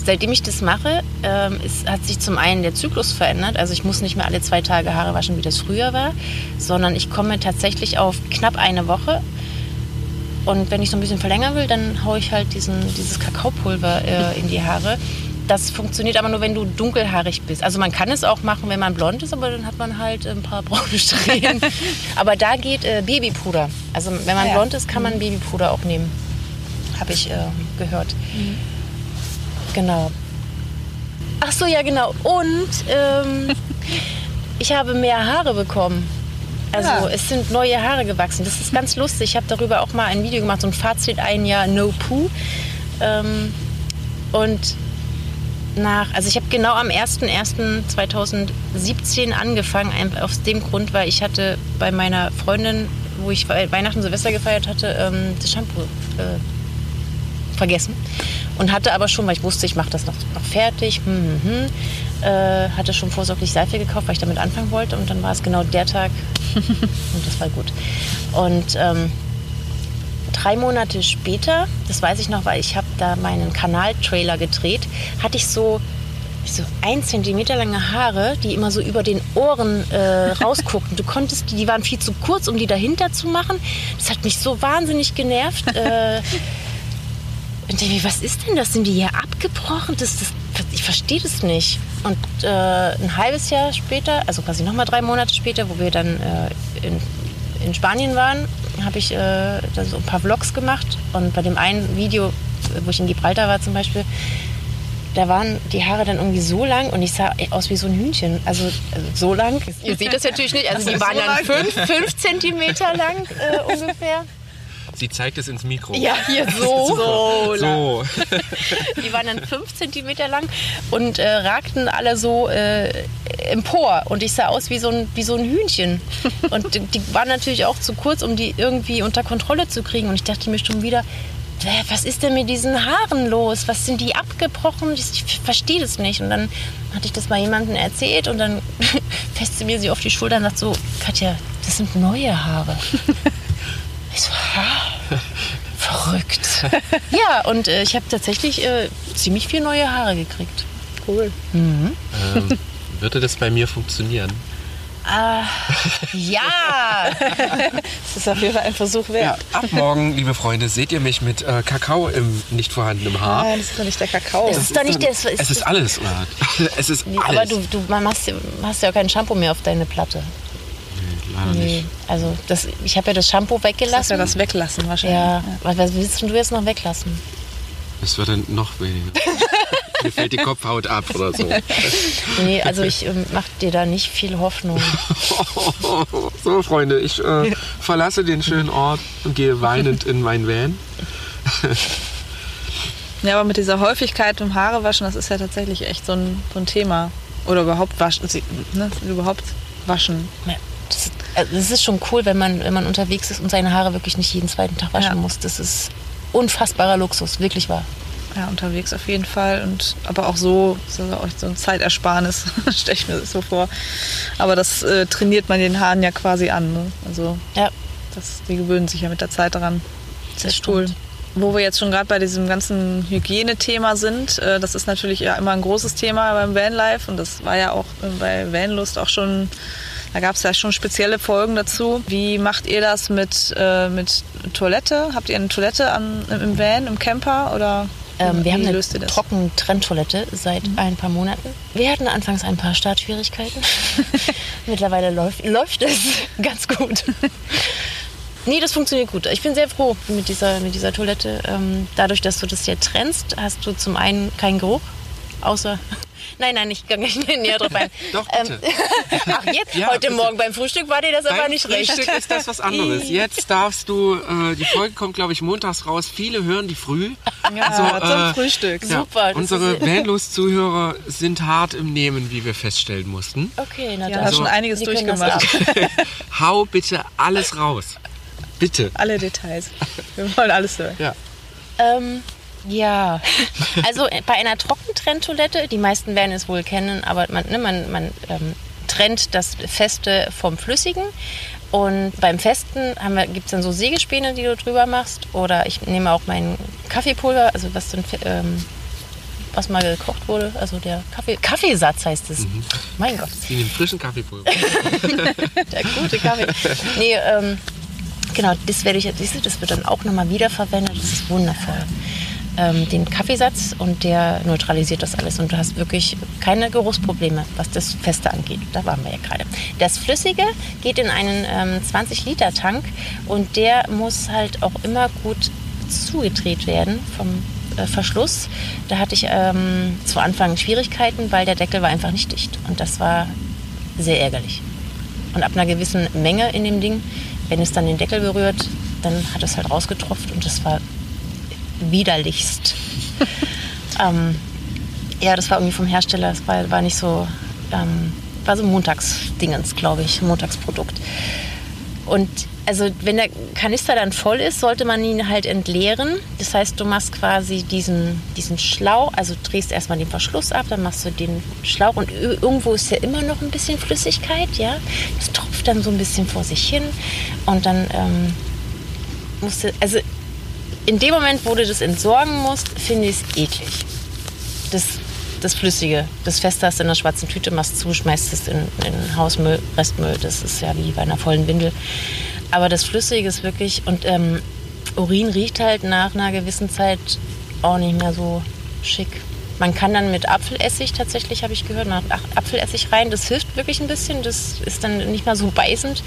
seitdem ich das mache, ähm, ist, hat sich zum einen der Zyklus verändert. Also ich muss nicht mehr alle zwei Tage Haare waschen, wie das früher war, sondern ich komme tatsächlich auf knapp eine Woche. Und wenn ich so ein bisschen verlängern will, dann haue ich halt diesen, dieses Kakaopulver äh, in die Haare. Das funktioniert aber nur, wenn du dunkelhaarig bist. Also man kann es auch machen, wenn man blond ist, aber dann hat man halt ein paar braune Strähnen. aber da geht äh, Babypuder. Also wenn man Ja. blond ist, kann man Babypuder auch nehmen. Habe ich äh, gehört. Genau. Ach so, ja genau. Und ähm, ich habe mehr Haare bekommen. Also Ja. es sind neue Haare gewachsen. Das ist ganz lustig. Ich habe darüber auch mal ein Video gemacht, so ein Fazit ein Jahr No Poo. Ähm, und nach, also ich habe genau am 01.01.2017 angefangen, aus dem Grund, weil ich hatte bei meiner Freundin, wo ich We- Weihnachten Silvester gefeiert hatte, ähm, das Shampoo äh, vergessen. Und hatte aber schon, weil ich wusste, ich mache das noch, noch fertig, hm, hm, hm, äh, hatte schon vorsorglich Seife gekauft, weil ich damit anfangen wollte. Und dann war es genau der Tag und das war gut. Und ähm, drei Monate später, das weiß ich noch, weil ich habe da meinen Kanaltrailer gedreht, hatte ich so so ein Zentimeter lange Haare, die immer so über den Ohren äh, rausguckten. Du konntest, die, waren viel zu kurz, um die dahinter zu machen. Das hat mich so wahnsinnig genervt. Äh, und ich, was ist denn das? Sind die hier abgebrochen? Das, das, ich verstehe das nicht. Und äh, ein halbes Jahr später, also quasi nochmal drei Monate später, wo wir dann äh, in, in Spanien waren, habe ich äh, da so ein paar Vlogs gemacht. Und bei dem einen Video, wo ich in Gibraltar war zum Beispiel, da waren die Haare dann irgendwie so lang und ich sah aus wie so ein Hühnchen. Also, also so lang. Ihr seht das natürlich nicht. Also die waren dann fünf, fünf Zentimeter lang äh, ungefähr. Sie zeigt es ins Mikro. Ja, hier so. so So. Die waren dann fünf Zentimeter lang und äh, ragten alle so äh, empor. Und ich sah aus wie so ein, wie so ein Hühnchen. Und die, die waren natürlich auch zu kurz, um die irgendwie unter Kontrolle zu kriegen. Und ich dachte mir schon wieder, "Hä, was ist denn mit diesen Haaren los? Was sind die abgebrochen? Ich, ich verstehe das nicht. Und dann hatte ich das mal jemandem erzählt und dann fässte mir sie auf die Schulter und sagt so, Katja, das sind neue Haare. Ich so, verrückt. ja, und äh, ich habe tatsächlich äh, ziemlich viel neue Haare gekriegt. Cool. Ähm, würde das bei mir funktionieren? Ja, Das ist auf jeden Fall ein Versuch Ja, wert. ab morgen, liebe Freunde, seht ihr mich mit äh, Kakao im nicht vorhandenen Haar. Nein, das ist doch nicht der Kakao. Es ist doch nicht das. Es ist alles, oder? Es ist Nee, alles. aber du, du man hast, hast ja kein Shampoo mehr auf deine Platte. Leider Nee, nicht. also das, ich habe ja das Shampoo Das ist ja weggelassen. das Weglassen wahrscheinlich. ja, was was willst du jetzt noch weglassen? Es wird dann noch weniger. Mir fällt die Kopfhaut ab oder so. Nee, also ich ähm, mach dir da nicht viel Hoffnung. So, Freunde, ich äh, verlasse den schönen Ort und gehe weinend in mein Van. Ja, aber mit dieser Häufigkeit im Haare waschen, das ist ja tatsächlich echt so ein, so ein Thema. Oder überhaupt waschen, sie- ne? überhaupt waschen. Ja, Das, also das ist schon cool, wenn man, wenn man unterwegs ist und seine Haare wirklich nicht jeden zweiten Tag waschen Ja. muss. Das ist unfassbarer Luxus, wirklich wahr. Ja, unterwegs auf jeden Fall. Und aber auch so, so, auch so ein Zeitersparnis, stelle ich mir das so vor. Aber das äh, trainiert man den Haaren ja quasi an. Ne? Also Ja, das, die gewöhnen sich ja mit der Zeit daran. Ist cool. Wo wir jetzt schon gerade bei diesem ganzen Hygienethema sind, äh, das ist natürlich ja immer ein großes Thema beim Vanlife und das war ja auch bei Vanlust auch schon, da gab es ja schon spezielle Folgen dazu. Wie macht ihr das mit, äh, mit Toilette? Habt ihr eine Toilette am, im Van, im Camper oder ähm, wir haben eine? Trockentrenntoilette seit ein paar Monaten. Wir hatten anfangs ein paar Startschwierigkeiten. Mittlerweile läuft, läuft es ganz gut. Nee, das funktioniert gut. Ich bin sehr froh mit dieser, mit dieser Toilette. Ähm, dadurch, dass du das hier trennst, hast du zum einen keinen Geruch, außer. Nein, nein, ich gehe nicht näher drauf ein. Doch, bitte. ach, jetzt, Ja, heute bitte. Morgen beim Frühstück war dir das aber Beim nicht recht. Frühstück ist das was anderes. Jetzt darfst du, äh, die Folge kommt, glaube ich, montags raus. Viele hören die früh. Ja, So, zum äh, Frühstück. Ja, Super, Unsere Vanlos-Zuhörer sind hart im Nehmen, wie wir feststellen mussten. Okay, na Ja, dann. hast schon einiges durchgemacht. Hau bitte alles raus. Bitte. Alle Details. Wir wollen alles hören. Ja. Ähm, ja, also äh, bei einer Trockentrenntoilette, die meisten werden es wohl kennen, aber man, ne, man, man ähm, trennt das Feste vom Flüssigen. Und beim Festen gibt es dann so Sägespäne, die du drüber machst. Oder ich nehme auch mein Kaffeepulver, also was, dann, ähm, was mal gekocht wurde. Also der Kaffee, Kaffeesatz heißt es. Mein Gott. In dem frischen Kaffeepulver. Der gute Kaffee. Nee, ähm, genau, das werde ich jetzt, siehst du, das wird dann auch nochmal wiederverwendet. Das ist wundervoll. Ähm, den Kaffeesatz und der neutralisiert das alles. Und du hast wirklich keine Geruchsprobleme, was das Feste angeht. Da waren wir ja gerade. Das Flüssige geht in einen ähm, 20-Liter-Tank und der muss halt auch immer gut zugedreht werden vom äh, Verschluss. Da hatte ich ähm, zu Anfang Schwierigkeiten, weil der Deckel war einfach nicht dicht. Und das war sehr ärgerlich. Und ab einer gewissen Menge in dem Ding, wenn es dann den Deckel berührt, dann hat es halt rausgetropft und das war widerlichst. ähm, ja, das war irgendwie vom Hersteller, das war, war nicht so, ähm, war so Montagsdingens, glaube ich, Montagsprodukt. Und also wenn der Kanister dann voll ist, sollte man ihn halt entleeren. Das heißt, du machst quasi diesen, diesen Schlauch, also drehst erstmal den Verschluss ab, dann machst du den Schlauch und ir- irgendwo ist ja immer noch ein bisschen Flüssigkeit, ja. Das tropft dann so ein bisschen vor sich hin und dann ähm, musst du, also in dem Moment, wo du das entsorgen musst, finde ich es eklig. Das, das Flüssige, das Feste hast in einer schwarzen Tüte, machst zu, schmeißt es in, in Hausmüll, Restmüll. Das ist ja wie bei einer vollen Windel. Aber das Flüssige ist wirklich, und ähm, Urin riecht halt nach einer gewissen Zeit auch nicht mehr so schick. Man kann dann mit Apfelessig tatsächlich, habe ich gehört, man macht Apfelessig rein. Das hilft wirklich ein bisschen. Das ist dann nicht mehr so beißend.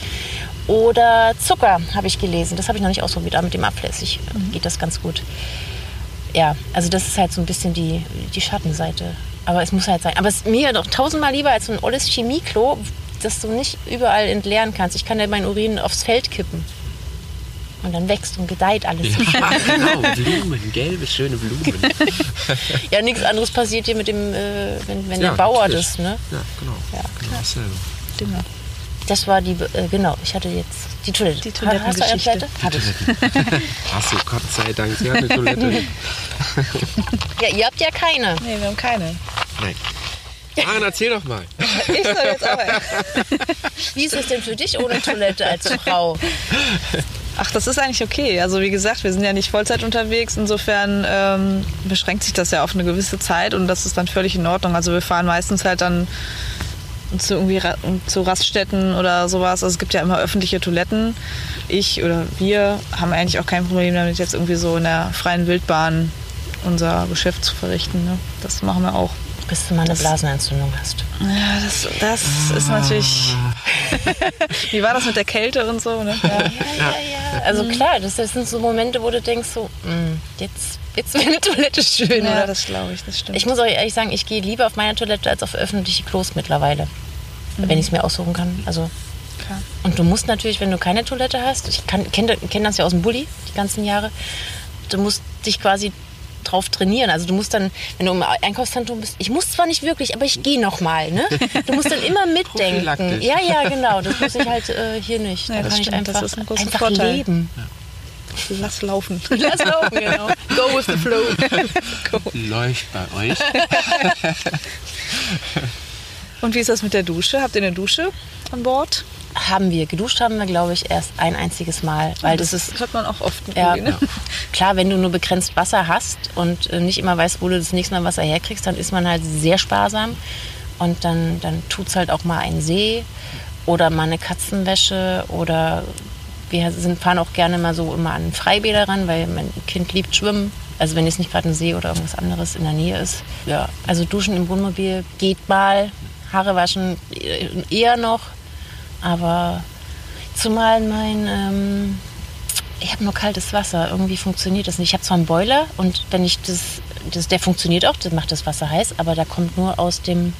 Oder Zucker, habe ich gelesen. Das habe ich noch nicht ausprobiert, aber mit dem Apfelessig geht das ganz gut. Ja, also das ist halt so ein bisschen die, die Schattenseite. Aber es muss halt sein. Aber es ist mir doch tausendmal lieber als so ein olles Chemieklo, das du nicht überall entleeren kannst. Ich kann ja meinen Urin aufs Feld kippen. Und dann wächst und gedeiht alles. Ja, genau. Blumen, gelbe, schöne Blumen. Ja, nichts anderes passiert hier mit dem, äh, wenn, wenn Ja, der Bauer natürlich. das, ne? Ja, genau. Ja. genau dasselbe. Dinger. Das war die, äh, genau, ich hatte jetzt die Toilette. Die Hast du eine Toilettengeschichte. Toilette? Hab ich. Hast du, Gott sei Dank, sie hat eine Toilette. Ja, ihr habt ja keine. Nee, wir haben keine. Nein. Maren, erzähl doch mal. Ich soll jetzt aber. Wie ist es denn für dich ohne Toilette als Frau? Ach, das ist eigentlich okay. Also wie gesagt, wir sind ja nicht Vollzeit unterwegs. Insofern ähm, beschränkt sich das ja auf eine gewisse Zeit und das ist dann völlig in Ordnung. Also wir fahren meistens halt dann zu irgendwie zu Raststätten oder sowas. Also es gibt ja immer öffentliche Toiletten. Ich oder wir haben eigentlich auch kein Problem damit, jetzt irgendwie so in der freien Wildbahn unser Geschäft zu verrichten. Ne? Das machen wir auch. bis du mal eine Blasenentzündung hast. Ja, das, das ist natürlich. Wie war das mit der Kälte und so? Ne? Ja. Ja, ja, ja. Also klar, das, das sind so Momente, wo du denkst so, "Mm, jetzt, jetzt wäre eine Toilette schön. Ja, oder? das glaube ich, das stimmt. Ich muss auch ehrlich sagen, ich gehe lieber auf meine Toilette als auf öffentliche Klos mittlerweile. Wenn ich es mir aussuchen kann. Also Klar. Und du musst natürlich, wenn du keine Toilette hast, ich kenne kenn das ja aus dem Bulli die ganzen Jahre, du musst dich quasi drauf trainieren. Also du musst dann, wenn du im Einkaufszentrum bist, ich muss zwar nicht wirklich, aber ich gehe noch mal. Ne? Du musst dann immer mitdenken. Ja, ja, genau. Das muss ich halt äh, hier nicht. Ja, da das kann ich stimmt. Einfach, ist ein großer einfach Vorteil. leben. Lass laufen. Lass laufen, genau. Go with the flow. Läuft bei euch. Und wie ist das mit der Dusche? Habt ihr eine Dusche an Bord? Haben wir. Geduscht haben wir, glaube ich, erst ein einziges Mal. Weil das ist hört man auch oft. Ja, irgendwie, ne? klar, wenn du nur begrenzt Wasser hast und äh, nicht immer weißt, wo du das nächste Mal Wasser herkriegst, dann ist man halt sehr sparsam. Und dann, dann tut es halt auch mal ein See oder mal eine Katzenwäsche oder wir sind, fahren auch gerne mal so immer an Freibäder ran, weil mein Kind liebt Schwimmen. Also wenn jetzt nicht gerade ein See oder irgendwas anderes in der Nähe ist. Ja, also Duschen im Wohnmobil geht mal, Haare waschen äh, eher noch. Aber zumal mein, ähm, ich habe nur kaltes Wasser. Irgendwie funktioniert das nicht. Ich habe zwar einen Boiler und wenn ich das, das, der funktioniert auch, das macht das Wasser heiß, aber da kommt nur aus dem,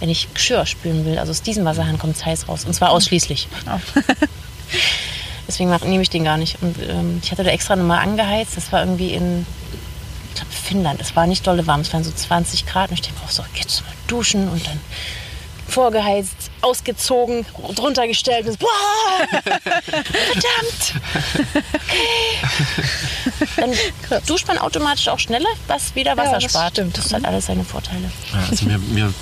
wenn ich Geschirr spülen will, also aus diesem Wasserhahn kommt es heiß raus. Und zwar ausschließlich. Deswegen mach, nehme ich den gar nicht. Und ähm, ich hatte da extra nochmal angeheizt. Das war irgendwie in, ich glaube, Finnland. Es war nicht dolle warm, es waren so 20 Grad. Und ich denke, oh, so, jetzt mal duschen und dann vorgeheizt, ausgezogen, drunter gestellt. Und so, boah, verdammt. Okay. Dann duscht man automatisch auch schneller, was wieder Wasser das spart. stimmt. Das hat alles seine Vorteile. Ja, also mir, mir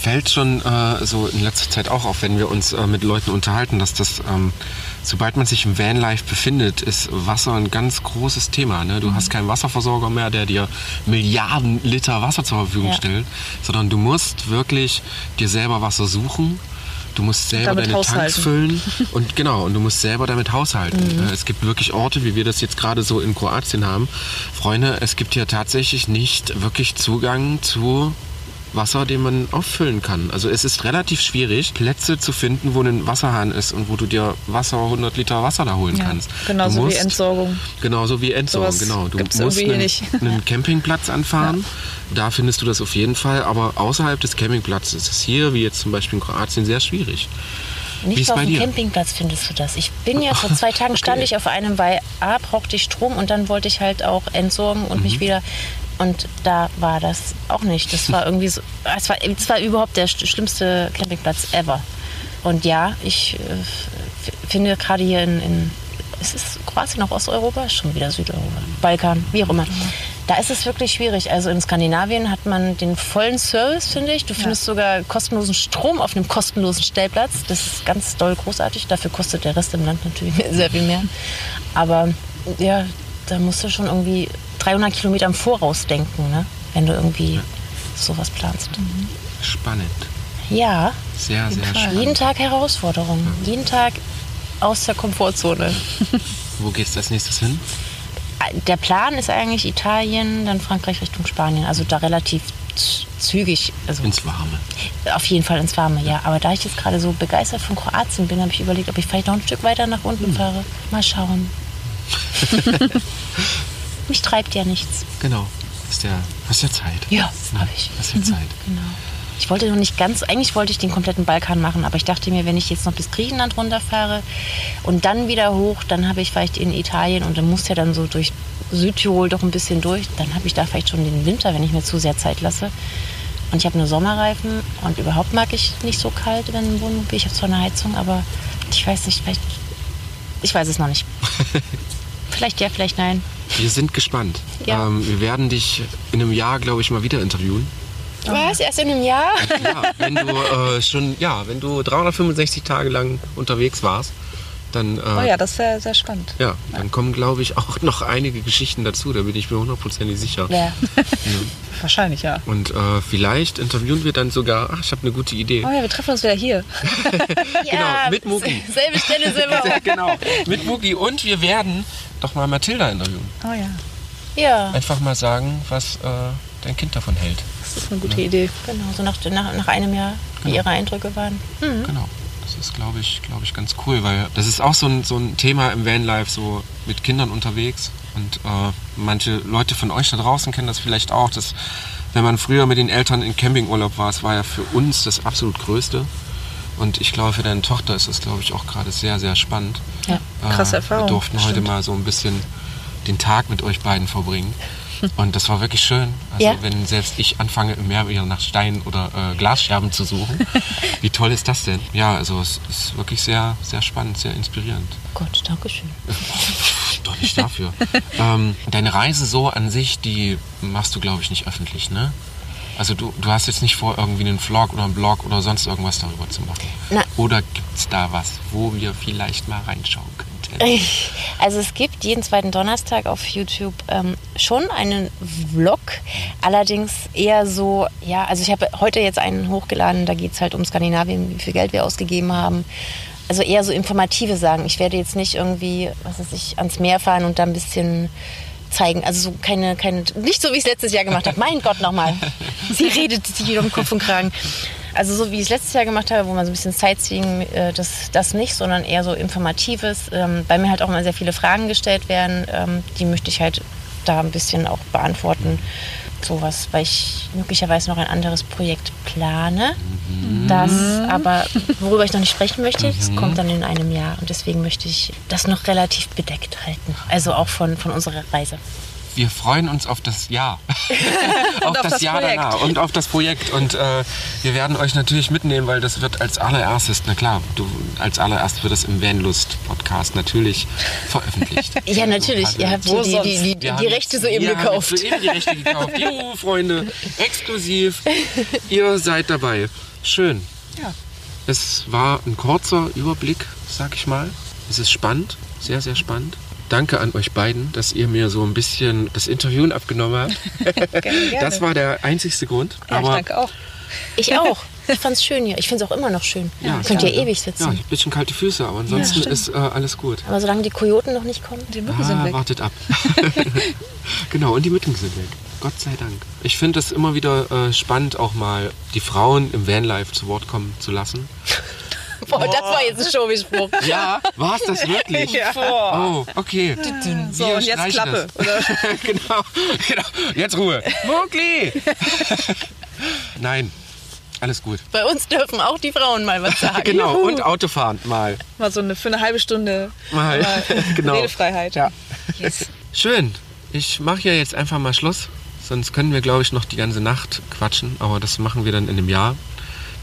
fällt schon äh, so in letzter Zeit auch auf, wenn wir uns äh, mit Leuten unterhalten, dass das, ähm, sobald man sich im Vanlife befindet, ist Wasser ein ganz großes Thema. Ne? Du hast keinen Wasserversorger mehr, der dir Milliarden Liter Wasser zur Verfügung Ja. stellt, sondern du musst wirklich dir selber Wasser suchen. Du musst selber deine Tanks füllen und genau, und du musst selber damit haushalten. Mhm. Äh, Es gibt wirklich Orte, wie wir das jetzt gerade so in Kroatien haben. Freunde, es gibt hier tatsächlich nicht wirklich Zugang zu Wasser, den man auffüllen kann. Also es ist relativ schwierig, Plätze zu finden, wo ein Wasserhahn ist und wo du dir Wasser, 100 Liter Wasser da holen Ja, kannst. genauso du wie Entsorgung. Genauso wie Entsorgung, Sowas genau. Du musst einen, einen Campingplatz anfahren. Da findest du das auf jeden Fall. Aber außerhalb des Campingplatzes ist es hier, wie jetzt zum Beispiel in Kroatien, sehr schwierig. Wie Nicht auf bei dem dir? Campingplatz findest du das. Ich bin ja vor zwei Tagen stand ich auf einem, weil A brauchte ich Strom und dann wollte ich halt auch entsorgen und Mhm. mich wieder. Und da war das auch nicht. Das war irgendwie so. Es war, es war überhaupt der sch- schlimmste Campingplatz ever. Und ja, ich äh, finde gerade hier in, in. Ist es Kroatien noch Osteuropa? Ist Schon wieder Südeuropa. Balkan, wie auch immer. Da ist es wirklich schwierig. Also in Skandinavien hat man den vollen Service, finde ich. Du findest sogar kostenlosen Strom auf einem kostenlosen Stellplatz. Das ist ganz doll großartig. Dafür kostet der Rest im Land natürlich sehr viel mehr. Aber ja, da musst du schon irgendwie 300 Kilometer im Voraus denken, ne? wenn du irgendwie sowas planst. Spannend. Ja, Sehr, sehr spannend. jeden Tag Herausforderungen. Jeden Tag aus der Komfortzone. Wo geht's als nächstes hin? Der Plan ist eigentlich Italien, dann Frankreich Richtung Spanien. Also da relativ zügig. Also Ins Warme. auf jeden Fall ins Warme, ja. Aber da ich jetzt gerade so begeistert von Kroatien bin, habe ich überlegt, ob ich vielleicht noch ein Stück weiter nach unten Hm. fahre. Mal schauen. Mich treibt ja nichts. Genau. Hast ja, hast ja Zeit. Ja, habe ich. Hast ja Zeit. Genau. Ich wollte noch nicht ganz, eigentlich wollte ich den kompletten Balkan machen, aber ich dachte mir, wenn ich jetzt noch bis Griechenland runterfahre und dann wieder hoch, dann habe ich vielleicht in Italien und dann muss ja dann so durch Südtirol doch ein bisschen durch, dann habe ich da vielleicht schon den Winter, wenn ich mir zu sehr Zeit lasse. Und ich habe nur Sommerreifen und überhaupt mag ich nicht so kalt, wenn im Wohnmobil. Ich habe zwar eine Heizung, aber ich weiß nicht, vielleicht, ich weiß es noch nicht. vielleicht ja, vielleicht nein. Wir sind gespannt. Ja. Ähm, wir werden dich in einem Jahr, glaube ich, mal wieder interviewen. Was? Erst in einem Jahr? Ja, wenn du äh, schon, ja, wenn du 365 Tage lang unterwegs warst, dann, äh, Oh ja, das ist sehr, sehr spannend. ja, dann kommen, glaube ich, auch noch einige Geschichten dazu. Da bin ich mir hundertprozentig sicher. Ja. Wahrscheinlich, ja. Und äh, vielleicht interviewen wir dann sogar, ach, ich habe eine gute Idee. Oh ja, wir treffen uns wieder hier. Genau, mit Mugi. Selbe Stelle, selber Ja, genau, mit Mugi. Und wir werden doch mal Mathilda interviewen. Oh ja. Ja. Einfach mal sagen, was äh, dein Kind davon hält. Das ist eine gute Idee. Genau, so nach, nach, nach einem Jahr, wie Genau. Ihre Eindrücke waren. Genau. Das ist, glaube ich, glaube ich, ganz cool, weil das ist auch so ein, so ein Thema im Vanlife, so mit Kindern unterwegs. Und äh, manche Leute von euch da draußen kennen das vielleicht auch, dass wenn man früher mit den Eltern in Campingurlaub war, es war ja für uns das absolut Größte. Und ich glaube, für deine Tochter ist das, glaube ich, auch gerade sehr, sehr spannend. Ja. Krasse Erfahrung, Wir durften heute stimmt. mal so ein bisschen den Tag mit euch beiden verbringen. Und das war wirklich schön. Also Ja. wenn selbst ich anfange, im Meer wieder nach Steinen oder äh, Glasscherben zu suchen, wie toll ist das denn? Ja, also es ist wirklich sehr, sehr spannend, sehr inspirierend. Gott, danke schön. Doch nicht dafür. ähm, deine Reise so an sich, die machst du, glaube ich, nicht öffentlich, ne? Also du, du hast jetzt nicht vor, irgendwie einen Vlog oder einen Blog oder sonst irgendwas darüber zu machen. Na. Oder gibt es da was, wo wir vielleicht mal reinschauen könnten? Also es gibt jeden zweiten Donnerstag auf YouTube ähm, schon einen Vlog, allerdings eher so, ja, also ich habe heute jetzt einen hochgeladen, da geht es halt um Skandinavien, wie viel Geld wir ausgegeben haben. Also eher so informative Sagen. Ich werde jetzt nicht irgendwie, was weiß ich, ans Meer fahren und da ein bisschen zeigen. Also so keine, keine, nicht so wie ich es letztes Jahr gemacht habe. Mein Gott nochmal. Sie redet sich wieder um Kopf und Kragen. Also so wie ich es letztes Jahr gemacht habe, wo man so ein bisschen Sightseeing, äh, das, das nicht, sondern eher so Informatives. Ähm, bei mir halt auch immer sehr viele Fragen gestellt werden. Ähm, die möchte ich halt da ein bisschen auch beantworten. Sowas, weil ich möglicherweise noch ein anderes Projekt plane. Das aber, worüber ich noch nicht sprechen möchte, das kommt dann in einem Jahr. Und deswegen möchte ich das noch relativ bedeckt halten. Also auch von, von unserer Reise. Wir freuen uns auf das Jahr. auf, das, das Jahr Projekt. danach und auf das Projekt. Und äh, wir werden euch natürlich mitnehmen, weil das wird als allererstes, na klar, du, als allererst wird es im Vanlust-Podcast natürlich veröffentlicht. Ja, natürlich. Also, Ihr habt Wo die, die, die, die, haben Rechte soeben gekauft. Haben soeben die Rechte gekauft. Juhu, Freunde, exklusiv. Ihr seid dabei. Schön. Ja. Es war ein kurzer Überblick, sag ich mal. Es ist spannend, sehr, sehr spannend. Danke an euch beiden, dass ihr mir so ein bisschen das Interviewen abgenommen habt. Gerne, gerne. Das war der einzigste Grund. ja, ich aber danke auch. Ich auch. Ich fand's schön hier. Ich finde es auch immer noch schön. Ja, Könnt ihr ja. ewig ja, sitzen. ein bisschen kalte Füße, aber ansonsten stimmt. ist äh, alles gut. Aber solange die Kojoten noch nicht kommen. Die Mücken sind Ah, weg. wartet ab. genau, und die Mücken sind weg. Gott sei Dank. Ich finde es immer wieder äh, spannend, auch mal die Frauen im Vanlife zu Wort kommen zu lassen. Boah, das war jetzt ein Showbispruch. Ja, war es das wirklich? Ja. Oh, okay. So, Wir und jetzt Klappe. das. Oder? genau, genau. Jetzt Ruhe. Mowgli! Nein, alles gut. Bei uns dürfen auch die Frauen mal was sagen. Genau, Juhu. und Autofahren mal. Mal so eine, für eine halbe Stunde Mal. mal genau. Redefreiheit. Ja. Yes. Schön. Ich mache ja jetzt einfach mal Schluss. Sonst können wir, glaube ich, noch die ganze Nacht quatschen. Aber das machen wir dann in einem Jahr.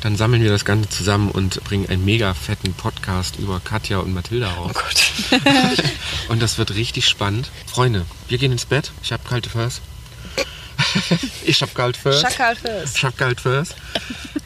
Dann sammeln wir das Ganze zusammen und bringen einen mega fetten Podcast über Katja und Mathilda raus. Oh Gott. Und das wird richtig spannend. Freunde, wir gehen ins Bett. Ich habe kalte Fürs. ich habe kalt Fürs. Schakal first. Ich hab kalt Fürs.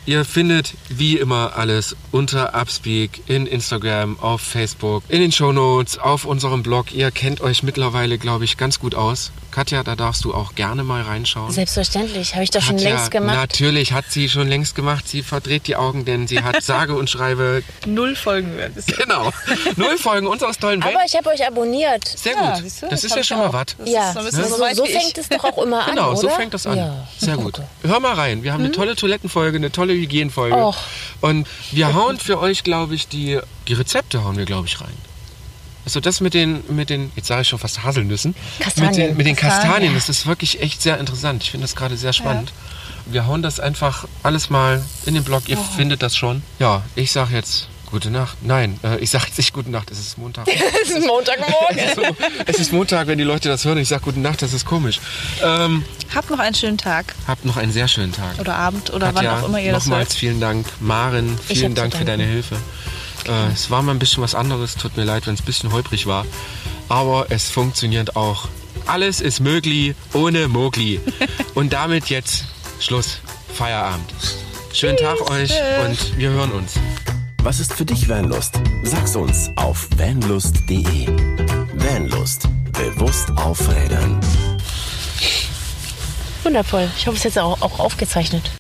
Ihr findet wie immer alles unter Upspeak in Instagram, auf Facebook, in den Shownotes, auf unserem Blog. Ihr kennt euch mittlerweile, glaube ich, ganz gut aus. Katja, da darfst du auch gerne mal reinschauen. Selbstverständlich. Habe ich doch schon Katja, längst gemacht. Natürlich hat sie schon längst gemacht. Sie verdreht die Augen, denn sie hat sage und schreibe Null Folgen werden bisher. genau null Folgen unseres tollen Aber Welt. ich habe euch abonniert. Sehr Ja, gut. du, das das ist ja schon mal was. Ja, ist so so, so fängt es doch auch immer an, Genau, oder? so fängt das an. Ja. Sehr gut. Hör mal rein. Wir haben eine tolle Toilettenfolge, eine tolle Hygienfolge. Och. Und wir hauen für euch, glaube ich, die, die Rezepte hauen wir, glaube ich, rein. Also das mit den, mit den, jetzt sage ich schon fast Haselnüssen. Kastanien. Mit den, mit den Kastanien. Kastanien, das ist wirklich echt sehr interessant. Ich finde das gerade sehr spannend. Wir hauen das einfach alles mal in den Blog. Ihr findet das schon. Ja, ich sage jetzt gute Nacht. Nein, äh, ich sage jetzt nicht gute Nacht. Es ist Montag. Es ist Montagmorgen. so, es ist Montag, wenn die Leute das hören. Ich sage gute Nacht. Das ist komisch. Ähm, Habt noch einen schönen Tag habt noch einen sehr schönen Tag. oder Abend oder wann Katja, auch immer ihr das nochmals hört. vielen Dank. Maren, vielen Dank für deine Hilfe. Äh, es war mal ein bisschen was anderes. Tut mir leid, wenn es ein bisschen holprig war. Aber es funktioniert auch. Alles ist möglich ohne Mogli. Und damit jetzt Schluss. Feierabend. Schönen Tag euch und wir hören uns. Was ist für dich Vanlust? Sag's uns auf vanlust.de. Vanlust. Bewusst aufrädern. Wundervoll. Ich hoffe, es ist jetzt auch, auch aufgezeichnet.